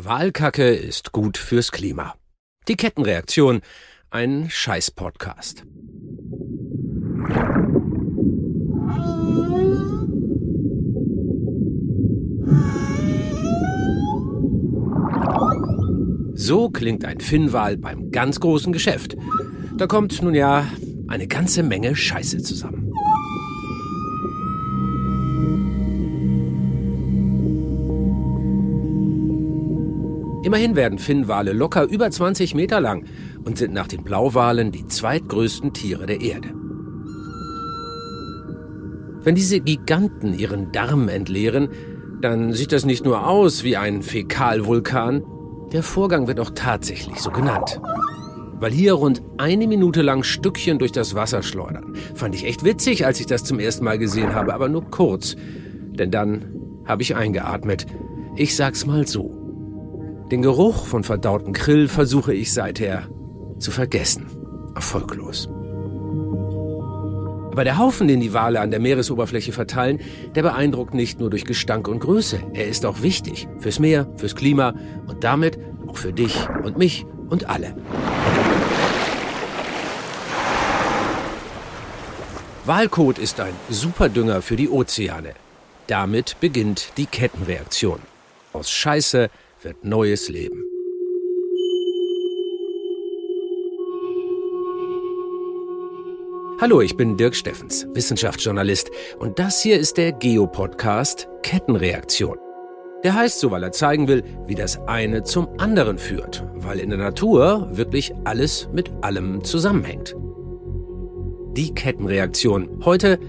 Wahlkacke ist gut fürs Klima. Die Kettenreaktion, ein Scheiß-Podcast. So klingt ein Finnwal beim ganz großen Geschäft. Da kommt nun ja eine ganze Menge Scheiße zusammen. Immerhin werden Finnwale locker über 20 Meter lang und sind nach den Blauwalen die zweitgrößten Tiere der Erde. Wenn diese Giganten ihren Darm entleeren, dann sieht das nicht nur aus wie ein Fäkalvulkan, der Vorgang wird auch tatsächlich so genannt. Weil hier rund eine Minute lang Stückchen durch das Wasser schleudern. Fand ich echt witzig, als ich das zum ersten Mal gesehen habe, aber nur kurz. Denn dann habe ich eingeatmet. Ich sag's mal so. Den Geruch von verdauten Krill versuche ich seither zu vergessen. Erfolglos. Aber der Haufen, den die Wale an der Meeresoberfläche verteilen, der beeindruckt nicht nur durch Gestank und Größe. Er ist auch wichtig fürs Meer, fürs Klima und damit auch für dich und mich und alle. Walkot ist ein Superdünger für die Ozeane. Damit beginnt die Kettenreaktion. Aus Scheiße wird neues Leben. Hallo, ich bin Dirk Steffens, Wissenschaftsjournalist und das hier ist der Geopodcast Kettenreaktion. Der heißt so, weil er zeigen will, wie das eine zum anderen führt, weil in der Natur wirklich alles mit allem zusammenhängt. Die Kettenreaktion. Heute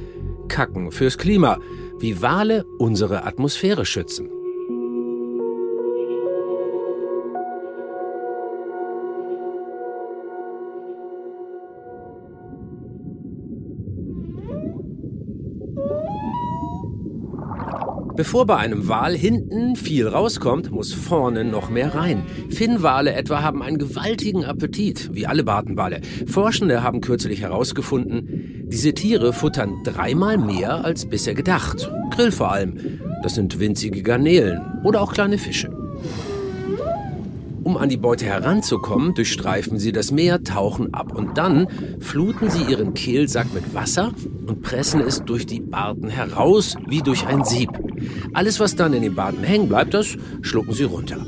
Kacken fürs Klima, wie Wale unsere Atmosphäre schützen. Bevor bei einem Wal hinten viel rauskommt, muss vorne noch mehr rein. Finnwale etwa haben einen gewaltigen Appetit, wie alle Bartenwale. Forschende haben kürzlich herausgefunden, diese Tiere futtern dreimal mehr als bisher gedacht. Grill vor allem. Das sind winzige Garnelen oder auch kleine Fische. Um an die Beute heranzukommen, durchstreifen sie das Meer, tauchen ab und dann fluten sie ihren Kehlsack mit Wasser und pressen es durch die Barten heraus wie durch ein Sieb. Alles, was dann in den Barten hängen bleibt, das schlucken sie runter.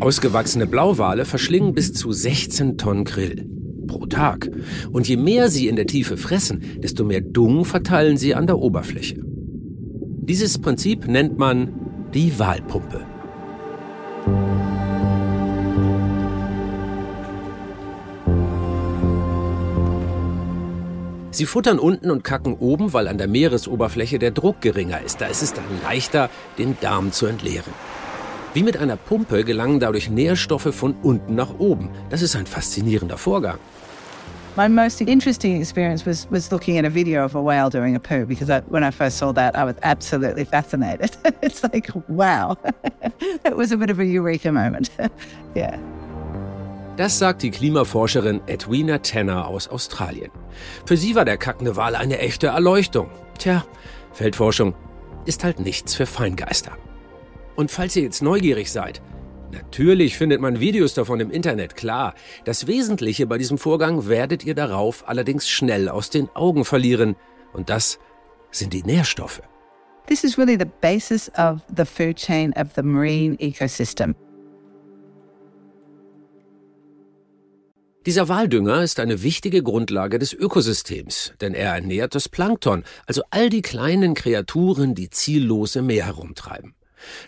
Ausgewachsene Blauwale verschlingen bis zu 16 Tonnen Krill pro Tag. Und je mehr sie in der Tiefe fressen, desto mehr Dung verteilen sie an der Oberfläche. Dieses Prinzip nennt man die Walpumpe. Sie futtern unten und kacken oben, weil an der Meeresoberfläche der Druck geringer ist. Da ist es dann leichter, den Darm zu entleeren. Wie mit einer Pumpe gelangen dadurch Nährstoffe von unten nach oben. Das ist ein faszinierender Vorgang. My most interesting experience was, was looking at a video of a whale doing a poo because I, when I first saw that, I was absolutely fascinated. it's like, wow. it was a bit of a eureka moment. yeah. Das sagt die Klimaforscherin Edwina Tanner aus Australien. Für sie war der kackende Wal eine echte Erleuchtung. Tja, Feldforschung ist halt nichts für Feingeister. Und falls ihr jetzt neugierig seid, natürlich findet man Videos davon im Internet, klar. Das Wesentliche bei diesem Vorgang werdet ihr darauf allerdings schnell aus den Augen verlieren. Und das sind die Nährstoffe. This is really the basis of the food chain of the marine ecosystem. Dieser Waldünger ist eine wichtige Grundlage des Ökosystems, denn er ernährt das Plankton, also all die kleinen Kreaturen, die ziellos im Meer herumtreiben.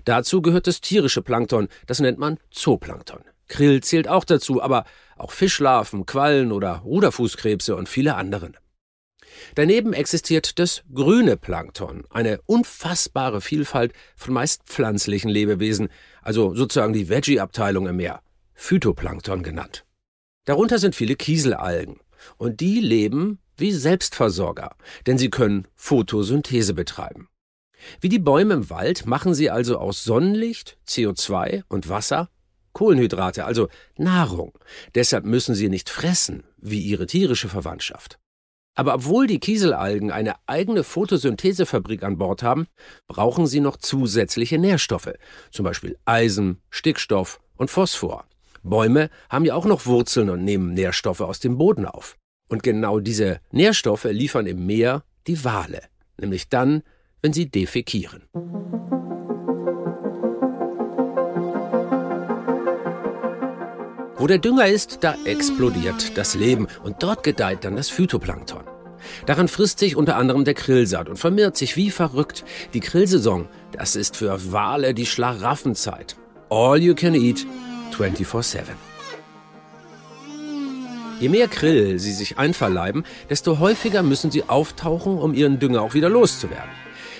Dazu gehört das tierische Plankton, das nennt man Zooplankton. Krill zählt auch dazu, aber auch Fischlarven, Quallen oder Ruderfußkrebse und viele andere. Daneben existiert das grüne Plankton, eine unfassbare Vielfalt von meist pflanzlichen Lebewesen, also sozusagen die Veggie-Abteilung im Meer, Phytoplankton genannt. Darunter sind viele Kieselalgen. Und die leben wie Selbstversorger, denn sie können Photosynthese betreiben. Wie die Bäume im Wald machen sie also aus Sonnenlicht, CO2 und Wasser Kohlenhydrate, also Nahrung. Deshalb müssen sie nicht fressen, wie ihre tierische Verwandtschaft. Aber obwohl die Kieselalgen eine eigene Photosynthesefabrik an Bord haben, brauchen sie noch zusätzliche Nährstoffe, zum Beispiel Eisen, Stickstoff und Phosphor. Bäume haben ja auch noch Wurzeln und nehmen Nährstoffe aus dem Boden auf. Und genau diese Nährstoffe liefern im Meer die Wale, nämlich dann, wenn sie defekieren. Wo der Dünger ist, da explodiert das Leben und dort gedeiht dann das Phytoplankton. Daran frisst sich unter anderem der Krillsaat und vermehrt sich wie verrückt. Die Krillsaison, das ist für Wale die Schlaraffenzeit. All you can eat 24-7. Je mehr Krill sie sich einverleiben, desto häufiger müssen sie auftauchen, um ihren Dünger auch wieder loszuwerden.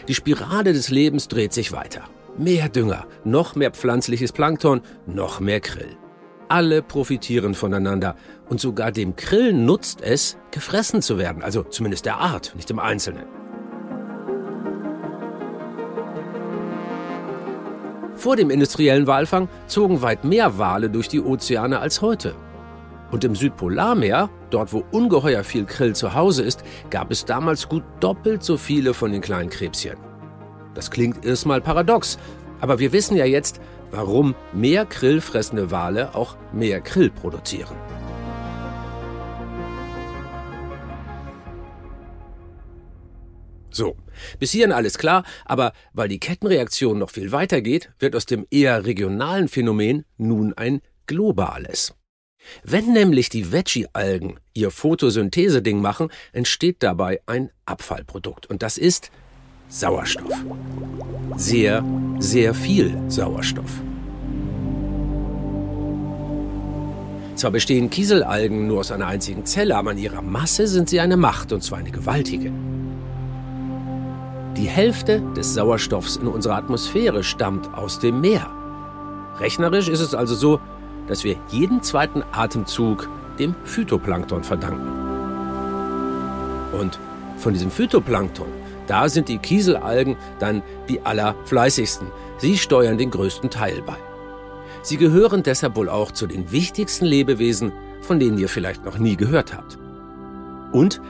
Die Spirale des Lebens dreht sich weiter. Mehr Dünger, noch mehr pflanzliches Plankton, noch mehr Krill. Alle profitieren voneinander und sogar dem Krill nutzt es, gefressen zu werden, also zumindest der Art, nicht im Einzelnen. Vor dem industriellen Walfang zogen weit mehr Wale durch die Ozeane als heute. Und im Südpolarmeer, dort wo ungeheuer viel Krill zu Hause ist, gab es damals gut doppelt so viele von den kleinen Krebschen. Das klingt erstmal paradox, aber wir wissen ja jetzt, warum mehr krillfressende Wale auch mehr Krill produzieren. So, bis hierhin alles klar, aber weil die Kettenreaktion noch viel weiter geht, wird aus dem eher regionalen Phänomen nun ein globales. Wenn nämlich die Veggie-Algen ihr Photosynthese-Ding machen, entsteht dabei ein Abfallprodukt. Und das ist Sauerstoff. Sehr, sehr viel Sauerstoff. Zwar bestehen Kieselalgen nur aus einer einzigen Zelle, aber in ihrer Masse sind sie eine Macht, und zwar eine gewaltige. Die Hälfte des Sauerstoffs in unserer Atmosphäre stammt aus dem Meer. Rechnerisch ist es also so, dass wir jeden zweiten Atemzug dem Phytoplankton verdanken. Und von diesem Phytoplankton, da sind die Kieselalgen dann die allerfleißigsten. Sie steuern den größten Teil bei. Sie gehören deshalb wohl auch zu den wichtigsten Lebewesen, von denen ihr vielleicht noch nie gehört habt. Und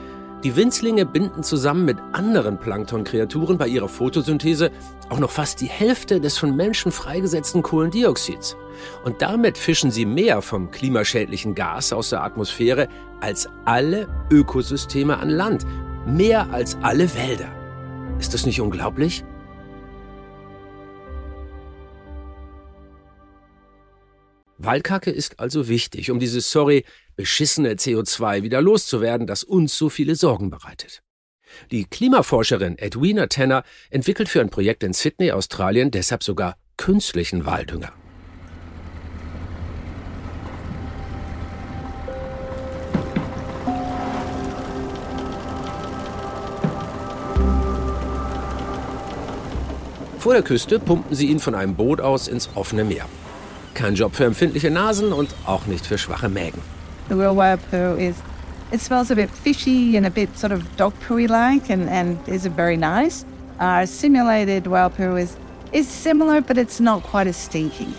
die Winzlinge binden zusammen mit anderen Planktonkreaturen bei ihrer Photosynthese auch noch fast die Hälfte des von Menschen freigesetzten Kohlendioxids. Und damit fischen sie mehr vom klimaschädlichen Gas aus der Atmosphäre als alle Ökosysteme an Land. Mehr als alle Wälder. Ist das nicht unglaublich? Waldkacke ist also wichtig, um dieses, sorry, beschissene CO2 wieder loszuwerden, das uns so viele Sorgen bereitet. Die Klimaforscherin Edwina Tanner entwickelt für ein Projekt in Sydney, Australien, deshalb sogar künstlichen Waldünger. Vor der Küste pumpen sie ihn von einem Boot aus ins offene Meer. Kein Job für empfindliche Nasen und auch nicht für schwache Mägen. The real wild pearl is, it smells a bit fishy and a bit sort of dog pooey like and, and is very nice. Uh, simulated wild pearl is, is similar, but it's not quite as stinky.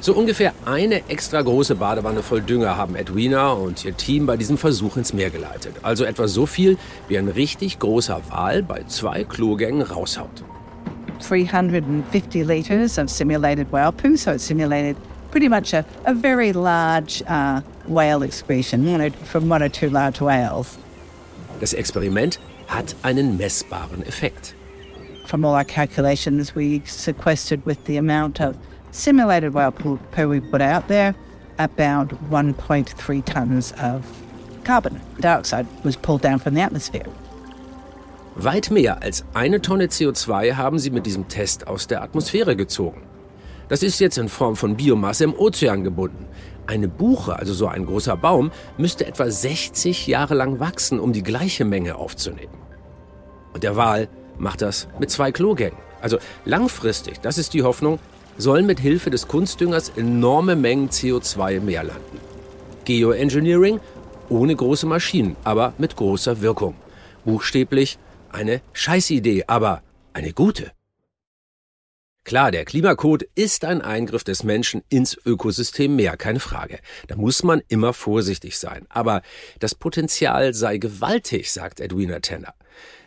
So ungefähr eine extra große Badewanne voll Dünger haben Edwina und ihr Team bei diesem Versuch ins Meer geleitet. Also etwa so viel, wie ein richtig großer Wal bei zwei Klogängen raushaut. 350 litres of simulated whale poo. So it simulated pretty much a, a very large uh, whale excretion from one or two large whales. Das Experiment hat einen messbaren Effekt. From all our calculations, we sequestered with the amount of simulated whale poo, poo we put out there about 1.3 tons of carbon dioxide was pulled down from the atmosphere. Weit mehr als eine Tonne CO2 haben sie mit diesem Test aus der Atmosphäre gezogen. Das ist jetzt in Form von Biomasse im Ozean gebunden. Eine Buche, also so ein großer Baum, müsste etwa 60 Jahre lang wachsen, um die gleiche Menge aufzunehmen. Und der Wal macht das mit zwei Klogängen. Also langfristig, das ist die Hoffnung, sollen mit Hilfe des Kunstdüngers enorme Mengen CO2 im Meer landen. Geoengineering ohne große Maschinen, aber mit großer Wirkung. Buchstäblich eine Scheißidee, aber eine gute. Klar, der Klimacode ist ein Eingriff des Menschen ins Ökosystem Meer, keine Frage. Da muss man immer vorsichtig sein. Aber das Potenzial sei gewaltig, sagt Edwina Tenner.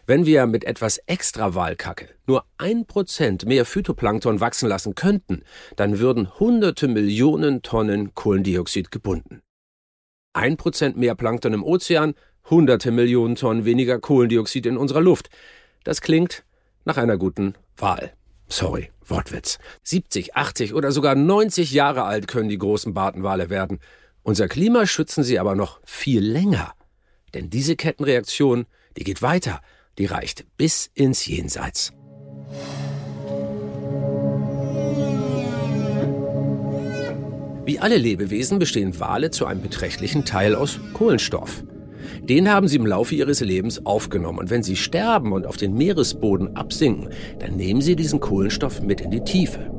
Wenn wir mit etwas extra Walkacke nur ein Prozent mehr Phytoplankton wachsen lassen könnten, dann würden hunderte Millionen Tonnen Kohlendioxid gebunden. Ein Prozent mehr Plankton im Ozean, hunderte Millionen Tonnen weniger Kohlendioxid in unserer Luft. Das klingt nach einer guten Wahl. Sorry, Wortwitz. 70, 80 oder sogar 90 Jahre alt können die großen Bartenwale werden. Unser Klima schützen sie aber noch viel länger. Denn diese Kettenreaktion, die geht weiter, die reicht bis ins Jenseits. Wie alle Lebewesen bestehen Wale zu einem beträchtlichen Teil aus Kohlenstoff. Den haben sie im Laufe ihres Lebens aufgenommen. Und wenn sie sterben und auf den Meeresboden absinken, dann nehmen sie diesen Kohlenstoff mit in die Tiefe.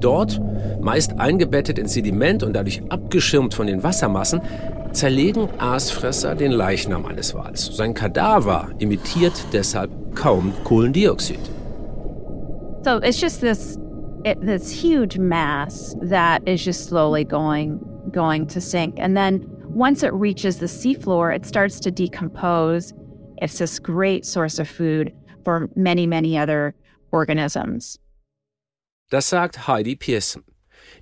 Dort, meist eingebettet in Sediment und dadurch abgeschirmt von den Wassermassen, zerlegen Aasfresser den Leichnam eines Wals. Sein Kadaver emittiert deshalb kaum Kohlendioxid. So it's just this it, this huge mass that is just slowly going going to sink and then once it reaches the seafloor, it starts to decompose. It's this great source of food for many, many other organisms. Das sagt Heidi Pearson.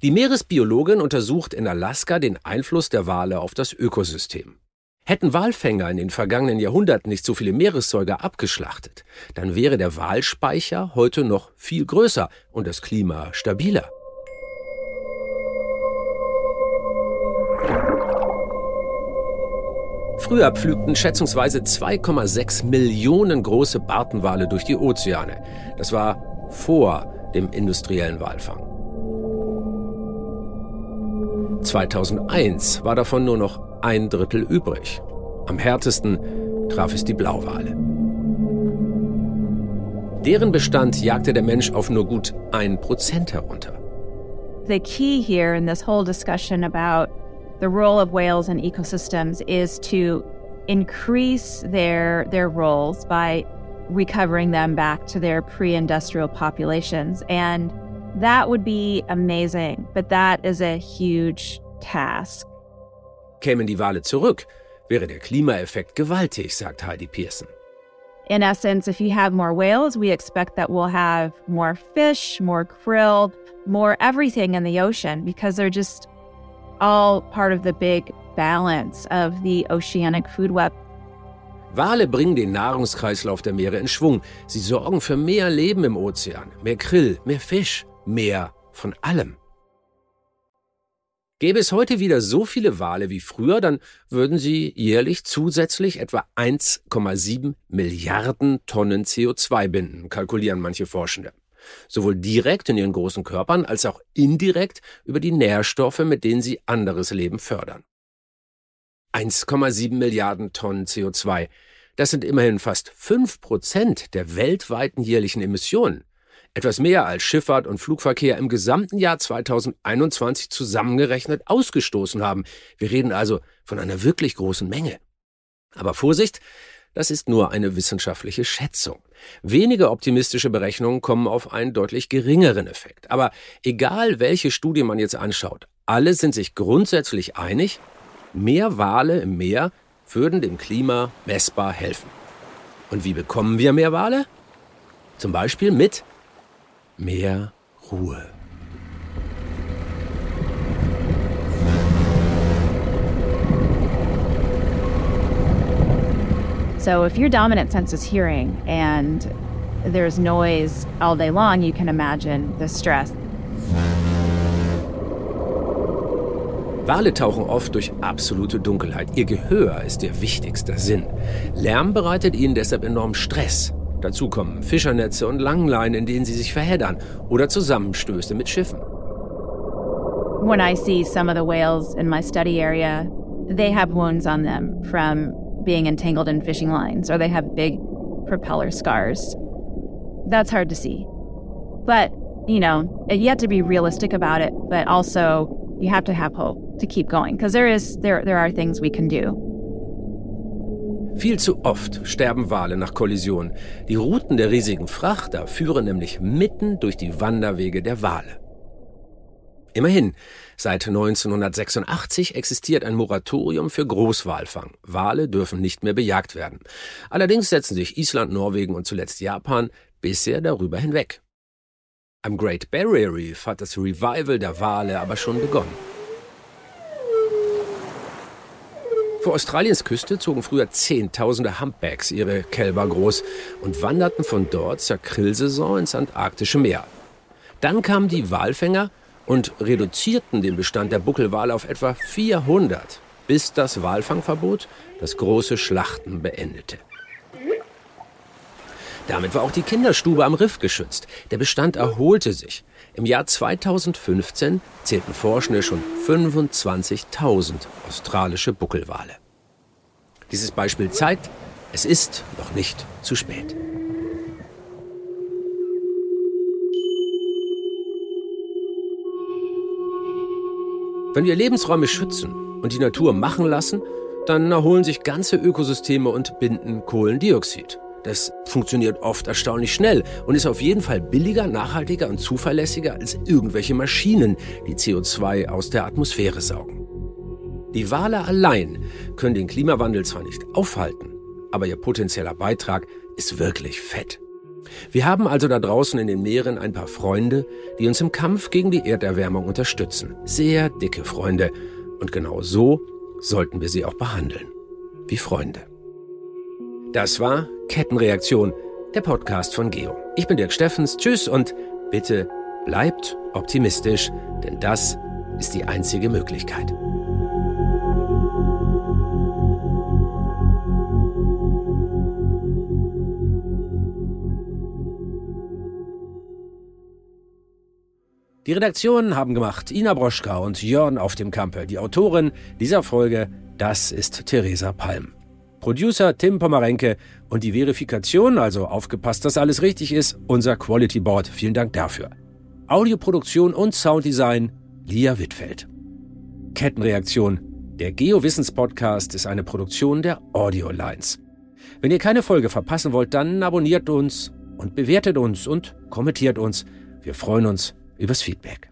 Die Meeresbiologin untersucht in Alaska den Einfluss der Wale auf das Ökosystem. Hätten Walfänger in den vergangenen Jahrhunderten nicht so viele Meeressäuger abgeschlachtet, dann wäre der Walspeicher heute noch viel größer und das Klima stabiler. Früher pflügten schätzungsweise 2,6 Millionen große Bartenwale durch die Ozeane. Das war vor dem industriellen Walfang. 2001 war davon nur noch ein Drittel übrig. Am härtesten traf es die Blauwale. Deren Bestand jagte der Mensch auf nur gut ein Prozent herunter. The key here in this whole discussion about the role of whales in ecosystems is to increase their their roles by recovering them back to their pre-industrial populations and that would be amazing but that is a huge task Kämen die Wale zurück, wäre der Klimaeffekt gewaltig, sagt Heidi Pearson. In essence, if you have more whales, we expect that we'll have more fish, more krill, more everything in the ocean because they're just all part of the big balance of the oceanic food web. Wale bringen den Nahrungskreislauf der Meere in Schwung. Sie sorgen für mehr Leben im Ozean, mehr Krill, mehr Fisch, mehr von allem. Gäbe es heute wieder so viele Wale wie früher, dann würden sie jährlich zusätzlich etwa 1,7 Milliarden Tonnen CO2 binden, kalkulieren manche Forschende sowohl direkt in ihren großen Körpern als auch indirekt über die Nährstoffe, mit denen sie anderes Leben fördern. 1,7 Milliarden Tonnen CO2. Das sind immerhin fast 5 Prozent der weltweiten jährlichen Emissionen. Etwas mehr als Schifffahrt und Flugverkehr im gesamten Jahr 2021 zusammengerechnet ausgestoßen haben. Wir reden also von einer wirklich großen Menge. Aber Vorsicht, das ist nur eine wissenschaftliche Schätzung. Wenige optimistische Berechnungen kommen auf einen deutlich geringeren Effekt. Aber egal, welche Studie man jetzt anschaut, alle sind sich grundsätzlich einig, mehr Wale im Meer würden dem Klima messbar helfen. Und wie bekommen wir mehr Wale? Zum Beispiel mit mehr Ruhe. So if your dominant sense is hearing and there's noise all day long, you can imagine the stress. Wale tauchen oft durch absolute Dunkelheit. Ihr Gehör ist ihr wichtigster Sinn. Lärm bereitet ihnen deshalb enorm Stress. Dazu kommen Fischernetze und Langleinen, in denen sie sich verheddern oder Zusammenstöße mit Schiffen. When I see some of the whales in my study area, they have wounds on them from being entangled in fishing lines or they have big propeller scars. That's hard to see. But, you know, you have to be realistic about it, but also you have to have hope to keep going because there is there there are things we can do. Viel zu oft sterben Wale nach Kollision. Die Routen der riesigen Frachter führen nämlich mitten durch die Wanderwege der Wale. Immerhin, seit 1986 existiert ein Moratorium für Großwalfang. Wale dürfen nicht mehr bejagt werden. Allerdings setzen sich Island, Norwegen und zuletzt Japan bisher darüber hinweg. Am Great Barrier Reef hat das Revival der Wale aber schon begonnen. Vor Australiens Küste zogen früher Zehntausende Humpbacks ihre Kälber groß und wanderten von dort zur Krillsaison ins antarktische Meer. Dann kamen die Walfänger und reduzierten den Bestand der Buckelwale auf etwa 400, bis das Walfangverbot das große Schlachten beendete. Damit war auch die Kinderstube am Riff geschützt. Der Bestand erholte sich. Im Jahr 2015 zählten Forschende schon 25.000 australische Buckelwale. Dieses Beispiel zeigt, es ist noch nicht zu spät. Wenn wir Lebensräume schützen und die Natur machen lassen, dann erholen sich ganze Ökosysteme und binden Kohlendioxid. Das funktioniert oft erstaunlich schnell und ist auf jeden Fall billiger, nachhaltiger und zuverlässiger als irgendwelche Maschinen, die CO2 aus der Atmosphäre saugen. Die Wale allein können den Klimawandel zwar nicht aufhalten, aber ihr potenzieller Beitrag ist wirklich fett. Wir haben also da draußen in den Meeren ein paar Freunde, die uns im Kampf gegen die Erderwärmung unterstützen. Sehr dicke Freunde. Und genau so sollten wir sie auch behandeln. Wie Freunde. Das war Kettenreaktion, der Podcast von Geo. Ich bin Dirk Steffens. Tschüss und bitte bleibt optimistisch, denn das ist die einzige Möglichkeit. Die Redaktionen haben gemacht Ina Broschka und Jörn auf dem Kampe. Die Autorin dieser Folge, das ist Theresa Palm. Producer Tim Pomerenke und die Verifikation, also aufgepasst, dass alles richtig ist, unser Quality Board. Vielen Dank dafür. Audioproduktion und Sounddesign Lia Wittfeld. Kettenreaktion. Der Geo-Wissens-Podcast ist eine Produktion der Audio Lines. Wenn ihr keine Folge verpassen wollt, dann abonniert uns und bewertet uns und kommentiert uns. Wir freuen uns übers Feedback.